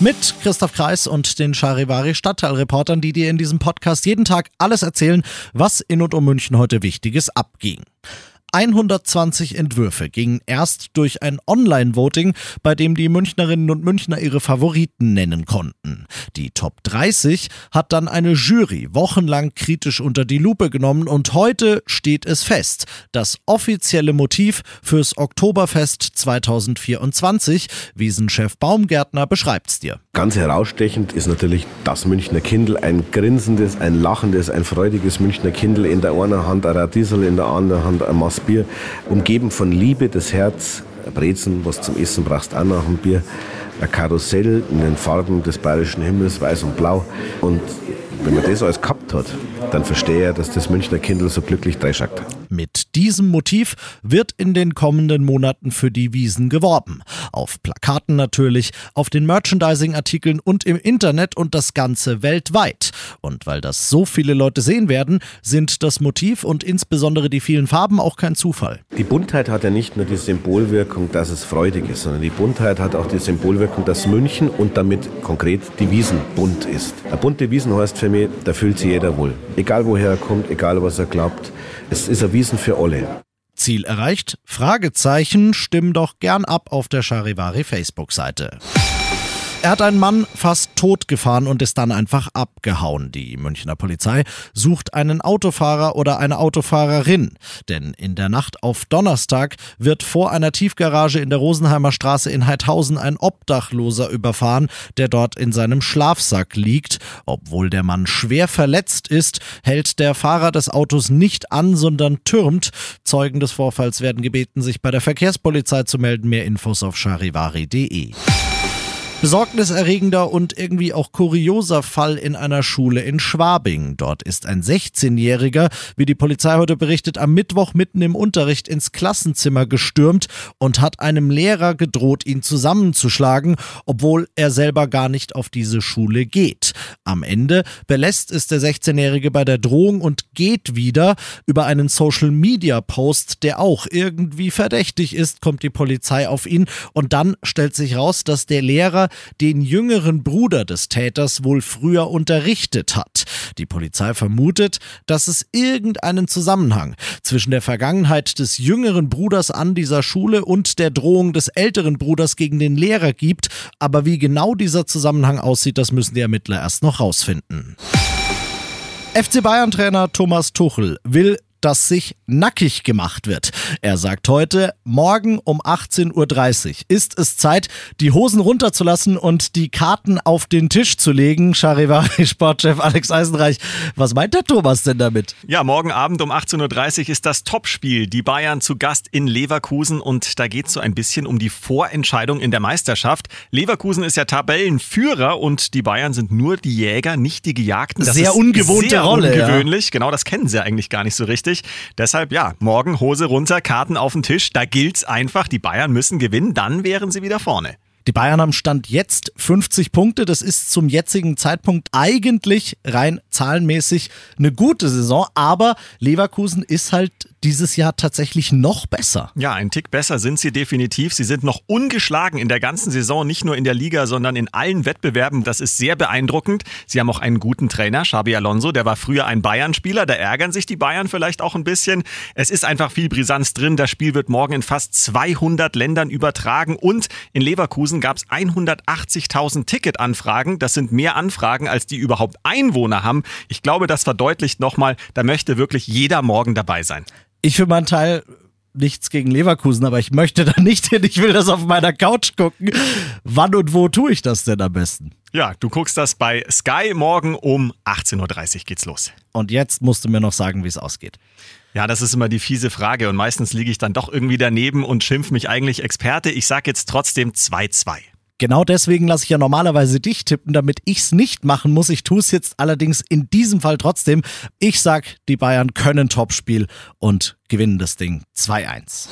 Mit Christoph Kreis und den Charivari Stadtteilreportern, die dir in diesem Podcast jeden Tag alles erzählen, was in und um München heute Wichtiges abging. 120 Entwürfe gingen erst durch ein Online-Voting, bei dem die Münchnerinnen und Münchner ihre Favoriten nennen konnten. Die Top 30 hat dann eine Jury wochenlang kritisch unter die Lupe genommen und heute steht es fest. Das offizielle Motiv fürs Oktoberfest 2024, Wiesenchef Baumgärtner beschreibt's dir. Ganz herausstechend ist natürlich das Münchner Kindl, ein grinsendes, ein lachendes, ein freudiges Münchner Kindl in der einen Hand ein Radiesel, in der anderen Hand ein Mass Bier, umgeben von Liebe, das Herz, Brezen, was zum Essen brauchst, auch nach dem Bier, ein Karussell in den Farben des bayerischen Himmels, weiß und blau. Und wenn man das alles gehabt hat, dann verstehe er, dass das Münchner Kindl so glücklich dreischackt. Mit diesem Motiv wird in den kommenden Monaten für die Wiesen geworben. Auf Plakaten natürlich, auf den Merchandising-Artikeln und im Internet und das Ganze weltweit. Und weil das so viele Leute sehen werden, sind das Motiv und insbesondere die vielen Farben auch kein Zufall. Die Buntheit hat ja nicht nur die Symbolwirkung, dass es freudig ist, sondern die Buntheit hat auch die Symbolwirkung, dass München und damit konkret die Wiesen bunt ist. Eine bunte Wiesen heißt für mich, da fühlt sich jeder wohl. Egal woher er kommt, egal was er glaubt. Es ist ein Wiesen für alle. Ziel erreicht? Fragezeichen, stimm doch gern ab auf der Charivari Facebook-Seite. Er hat einen Mann fast tot gefahren und ist dann einfach abgehauen. Die Münchner Polizei sucht einen Autofahrer oder eine Autofahrerin. Denn in der Nacht auf Donnerstag wird vor einer Tiefgarage in der Rosenheimer Straße in Heidhausen ein Obdachloser überfahren, der dort in seinem Schlafsack liegt. Obwohl der Mann schwer verletzt ist, hält der Fahrer des Autos nicht an, sondern türmt. Zeugen des Vorfalls werden gebeten, sich bei der Verkehrspolizei zu melden. Mehr Infos auf charivari.de. Besorgniserregender und irgendwie auch kurioser Fall in einer Schule in Schwabing. Dort ist ein 16-Jähriger, wie die Polizei heute berichtet, am Mittwoch mitten im Unterricht ins Klassenzimmer gestürmt und hat einem Lehrer gedroht, ihn zusammenzuschlagen, obwohl er selber gar nicht auf diese Schule geht. Am Ende belässt es der 16-Jährige bei der Drohung und geht wieder. Über einen Social-Media-Post, der auch irgendwie verdächtig ist, kommt die Polizei auf ihn und dann stellt sich raus, dass der Lehrer den jüngeren Bruder des Täters wohl früher unterrichtet hat. Die Polizei vermutet, dass es irgendeinen Zusammenhang zwischen der Vergangenheit des jüngeren Bruders an dieser Schule und der Drohung des älteren Bruders gegen den Lehrer gibt, aber wie genau dieser Zusammenhang aussieht, das müssen die Ermittler erst noch rausfinden. FC Bayern-Trainer Thomas Tuchel will dass sich nackig gemacht wird. Er sagt heute, morgen um 18.30 Uhr ist es Zeit, die Hosen runterzulassen und die Karten auf den Tisch zu legen. Charivari-Sportchef Alex Eisenreich, was meint der Thomas denn damit? Ja, morgen Abend um 18.30 Uhr ist das Topspiel. Die Bayern zu Gast in Leverkusen und da geht es so ein bisschen um die Vorentscheidung in der Meisterschaft. Leverkusen ist ja Tabellenführer und die Bayern sind nur die Jäger, nicht die Gejagten. Das sehr ungewohnte sehr Rolle. Ungewöhnlich, ja. genau, das kennen sie eigentlich gar nicht so richtig richtig. Deshalb ja, morgen Hose runter, Karten auf den Tisch. Da gilt's einfach, die Bayern müssen gewinnen, dann wären sie wieder vorne. Die Bayern haben Stand jetzt 50 Punkte. Das ist zum jetzigen Zeitpunkt eigentlich rein zahlenmäßig eine gute Saison. Aber Leverkusen ist halt dieses Jahr tatsächlich noch besser. Ja, ein Tick besser sind sie definitiv. Sie sind noch ungeschlagen in der ganzen Saison, nicht nur in der Liga, sondern in allen Wettbewerben. Das ist sehr beeindruckend. Sie haben auch einen guten Trainer, Xabi Alonso, der war früher ein Bayern-Spieler. Da ärgern sich die Bayern vielleicht auch ein bisschen. Es ist einfach viel Brisanz drin. Das Spiel wird morgen in fast 200 Ländern übertragen und in Leverkusen gab es 180.000 Ticketanfragen. Das sind mehr Anfragen, als die überhaupt Einwohner haben. Ich glaube, das verdeutlicht nochmal, da möchte wirklich jeder morgen dabei sein. Ich für meinen Teil nichts gegen Leverkusen, aber ich möchte da nicht hin. Ich will das auf meiner Couch gucken. Wann und wo tue ich das denn am besten? Ja, du guckst das bei Sky morgen um 18.30 Uhr geht's los. Und jetzt musst du mir noch sagen, wie es ausgeht. Ja, das ist immer die fiese Frage und meistens liege ich dann doch irgendwie daneben und schimpf mich eigentlich Experte. Ich sag jetzt trotzdem 2-2. Genau deswegen lasse ich ja normalerweise dich tippen, damit ich es nicht machen muss. Ich tue es jetzt allerdings in diesem Fall trotzdem. Ich sag, die Bayern können Topspiel und gewinnen das Ding 2-1.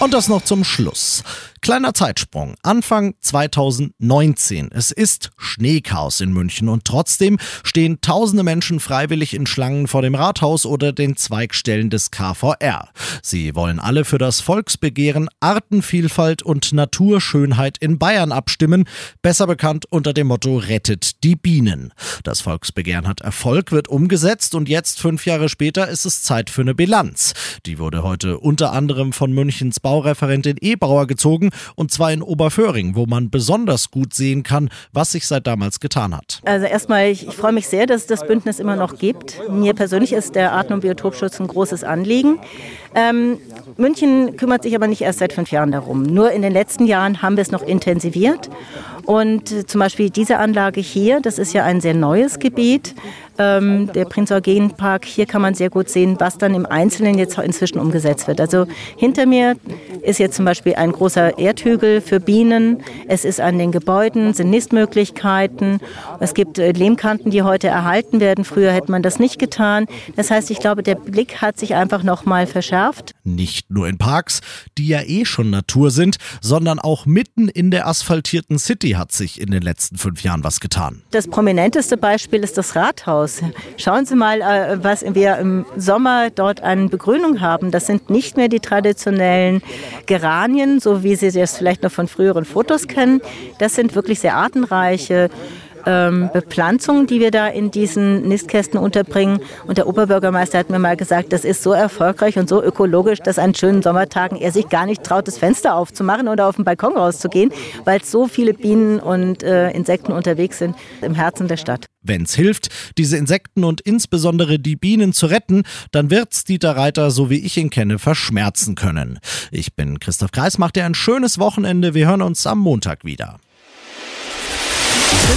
Und das noch zum Schluss. Kleiner Zeitsprung. Anfang 2019. Es ist Schneechaos in München und trotzdem stehen tausende Menschen freiwillig in Schlangen vor dem Rathaus oder den Zweigstellen des KVR. Sie wollen alle für das Volksbegehren Artenvielfalt und Naturschönheit in Bayern abstimmen, besser bekannt unter dem Motto Rettet die Bienen. Das Volksbegehren hat Erfolg, wird umgesetzt und jetzt, fünf Jahre später, ist es Zeit für eine Bilanz. Die wurde heute unter anderem von Münchens Baureferentin Ebrauer gezogen und zwar in Oberföhring, wo man besonders gut sehen kann, was sich seit damals getan hat. Also erstmal, ich, ich freue mich sehr, dass es das Bündnis immer noch gibt. Mir persönlich ist der Arten- und Biotopschutz ein großes Anliegen. Ähm, München kümmert sich aber nicht erst seit fünf Jahren darum. Nur in den letzten Jahren haben wir es noch intensiviert. Und äh, zum Beispiel diese Anlage hier, das ist ja ein sehr neues Gebiet, ähm, der Prinz Eugen Park. Hier kann man sehr gut sehen, was dann im Einzelnen jetzt inzwischen umgesetzt wird. Also hinter mir ist jetzt zum Beispiel ein großer Erdhügel für Bienen. Es ist an den Gebäuden, sind Nistmöglichkeiten. Es gibt äh, Lehmkanten, die heute erhalten werden. Früher hätte man das nicht getan. Das heißt, ich glaube, der Blick hat sich einfach noch mal verschärft. Nicht nur in Parks, die ja eh schon Natur sind, sondern auch mitten in der asphaltierten City hat sich in den letzten fünf Jahren was getan. Das prominenteste Beispiel ist das Rathaus. Schauen Sie mal, äh, was wir im Sommer dort an Begrünung haben. Das sind nicht mehr die traditionellen Geranien, so wie Sie es vielleicht noch von früheren Fotos kennen. Das sind wirklich sehr artenreiche ähm, Bepflanzung, die wir da in diesen Nistkästen unterbringen. Und der Oberbürgermeister hat mir mal gesagt, das ist so erfolgreich und so ökologisch, dass an schönen Sommertagen er sich gar nicht traut, das Fenster aufzumachen oder auf den Balkon rauszugehen, weil so viele Bienen und äh, Insekten unterwegs sind im Herzen der Stadt. Wenn es hilft, diese Insekten und insbesondere die Bienen zu retten, dann wird's Dieter Reiter, so wie ich ihn kenne, verschmerzen können. Ich bin Christoph Kreis, macht dir ein schönes Wochenende. Wir hören uns am Montag wieder.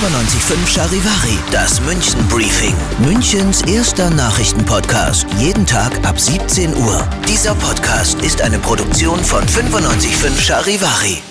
95.5 Charivari, das München Briefing. Münchens erster Nachrichtenpodcast. Jeden Tag ab 17 Uhr. Dieser Podcast ist eine Produktion von 95.5 Charivari.